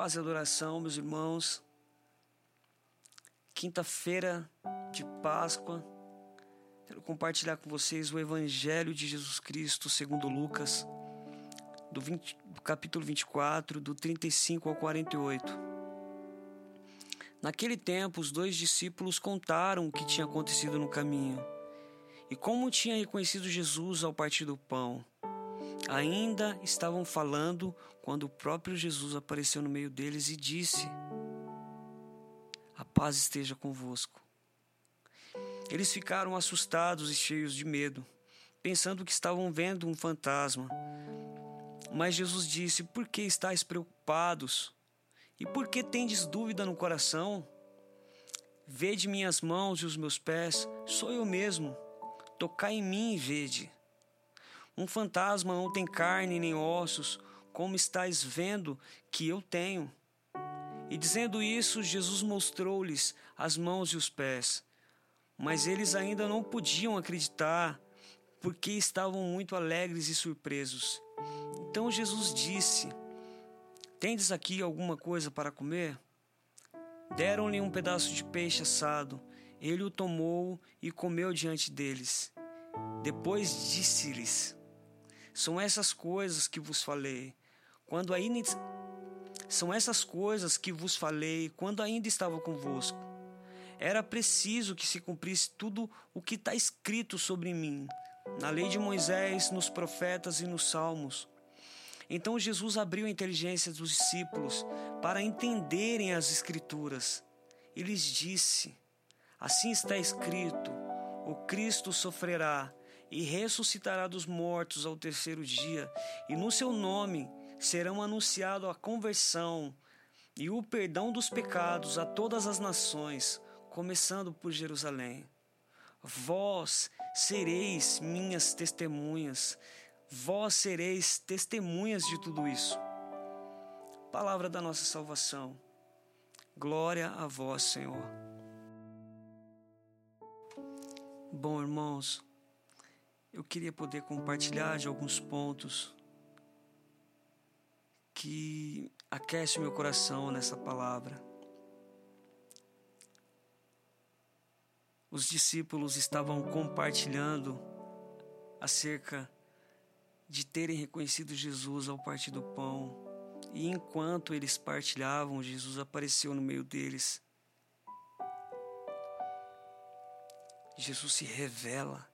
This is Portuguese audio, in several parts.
Paz e adoração, meus irmãos. Quinta-feira de Páscoa. Quero compartilhar com vocês o Evangelho de Jesus Cristo segundo Lucas, do, 20, do capítulo 24, do 35 ao 48. Naquele tempo, os dois discípulos contaram o que tinha acontecido no caminho e como tinha reconhecido Jesus ao partir do pão. Ainda estavam falando quando o próprio Jesus apareceu no meio deles e disse: A paz esteja convosco. Eles ficaram assustados e cheios de medo, pensando que estavam vendo um fantasma. Mas Jesus disse: Por que estáis preocupados? E por que tendes dúvida no coração? Vede minhas mãos e os meus pés, sou eu mesmo. Tocai em mim e vede. Um fantasma não tem carne nem ossos, como estáis vendo que eu tenho. E dizendo isso, Jesus mostrou-lhes as mãos e os pés. Mas eles ainda não podiam acreditar, porque estavam muito alegres e surpresos. Então Jesus disse: Tendes aqui alguma coisa para comer? Deram-lhe um pedaço de peixe assado. Ele o tomou e comeu diante deles. Depois disse-lhes: são essas coisas que vos falei, quando ainda são essas coisas que vos falei quando ainda estava convosco. Era preciso que se cumprisse tudo o que está escrito sobre mim, na lei de Moisés, nos profetas e nos salmos. Então Jesus abriu a inteligência dos discípulos para entenderem as Escrituras. E lhes disse: Assim está escrito: o Cristo sofrerá e ressuscitará dos mortos ao terceiro dia, e no seu nome serão anunciado a conversão e o perdão dos pecados a todas as nações, começando por Jerusalém. Vós sereis minhas testemunhas, vós sereis testemunhas de tudo isso. Palavra da nossa salvação. Glória a vós, Senhor. Bom, irmãos, eu queria poder compartilhar de alguns pontos que aquece o meu coração nessa palavra. Os discípulos estavam compartilhando acerca de terem reconhecido Jesus ao partir do pão. E enquanto eles partilhavam, Jesus apareceu no meio deles. Jesus se revela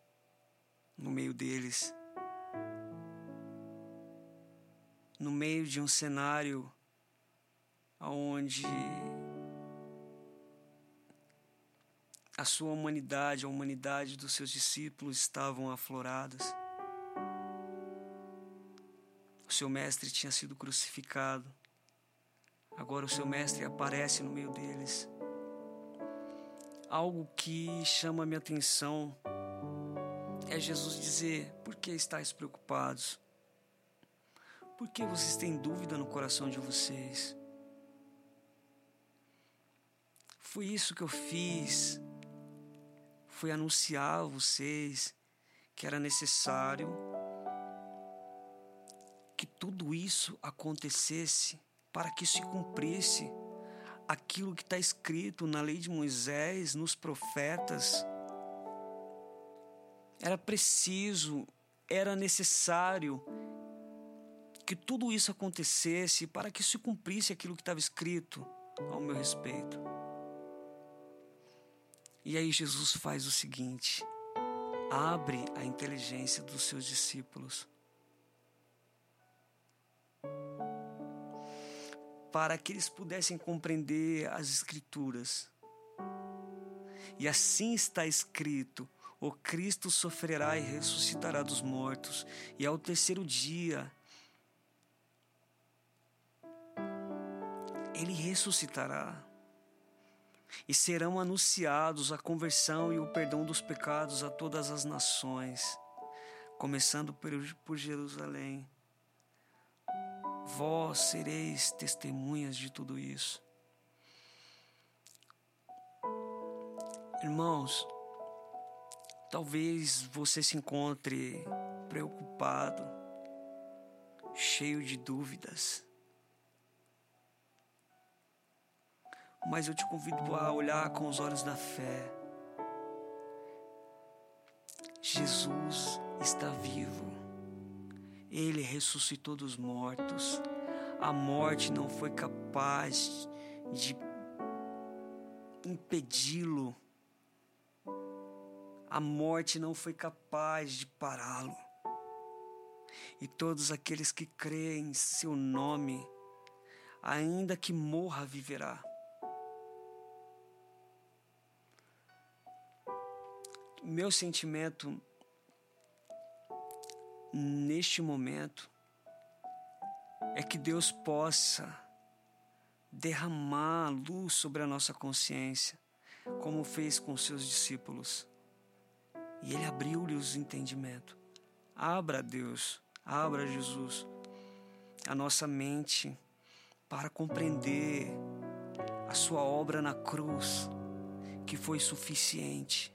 no meio deles. No meio de um cenário onde a sua humanidade, a humanidade dos seus discípulos estavam afloradas. O seu mestre tinha sido crucificado. Agora o seu mestre aparece no meio deles. Algo que chama minha atenção é Jesus dizer: Por que estáis preocupados? Por que vocês têm dúvida no coração de vocês? Foi isso que eu fiz. Foi anunciar a vocês que era necessário que tudo isso acontecesse para que se cumprisse aquilo que está escrito na lei de Moisés, nos profetas era preciso, era necessário que tudo isso acontecesse para que se cumprisse aquilo que estava escrito ao meu respeito. E aí Jesus faz o seguinte: abre a inteligência dos seus discípulos para que eles pudessem compreender as Escrituras. E assim está escrito: o Cristo sofrerá e ressuscitará dos mortos, e ao terceiro dia ele ressuscitará. E serão anunciados a conversão e o perdão dos pecados a todas as nações, começando por, Jerusalém. Vós sereis testemunhas de tudo isso. Irmãos, Talvez você se encontre preocupado, cheio de dúvidas. mas eu te convido a olhar com os olhos da fé. Jesus está vivo. Ele ressuscitou dos mortos. A morte não foi capaz de impedi-lo. A morte não foi capaz de pará-lo. E todos aqueles que creem em seu nome, ainda que morra, viverá. meu sentimento neste momento é que Deus possa derramar luz sobre a nossa consciência, como fez com seus discípulos. E Ele abriu-lhes o entendimento. Abra Deus, abra Jesus a nossa mente para compreender a Sua obra na cruz, que foi suficiente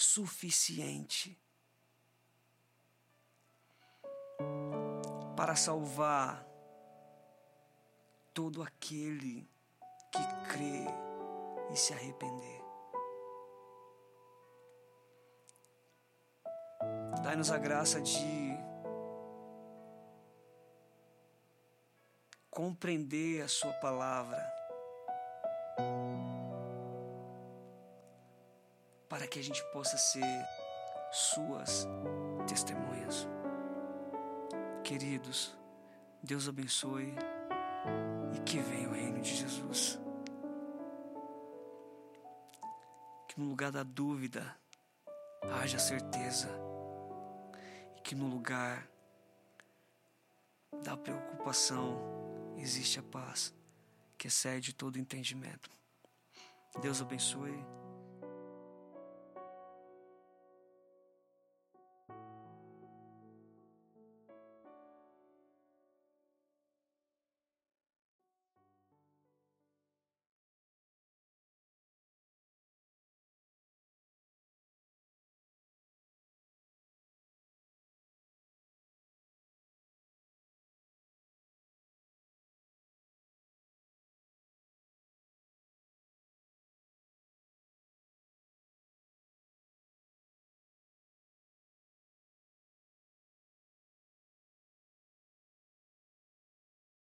suficiente para salvar todo aquele que crê e se arrepender. Dai-nos a graça de compreender a Sua palavra para que a gente possa ser suas testemunhas. Queridos, Deus abençoe e que venha o reino de Jesus. Que no lugar da dúvida haja certeza que no lugar da preocupação existe a paz que excede todo entendimento. Deus abençoe.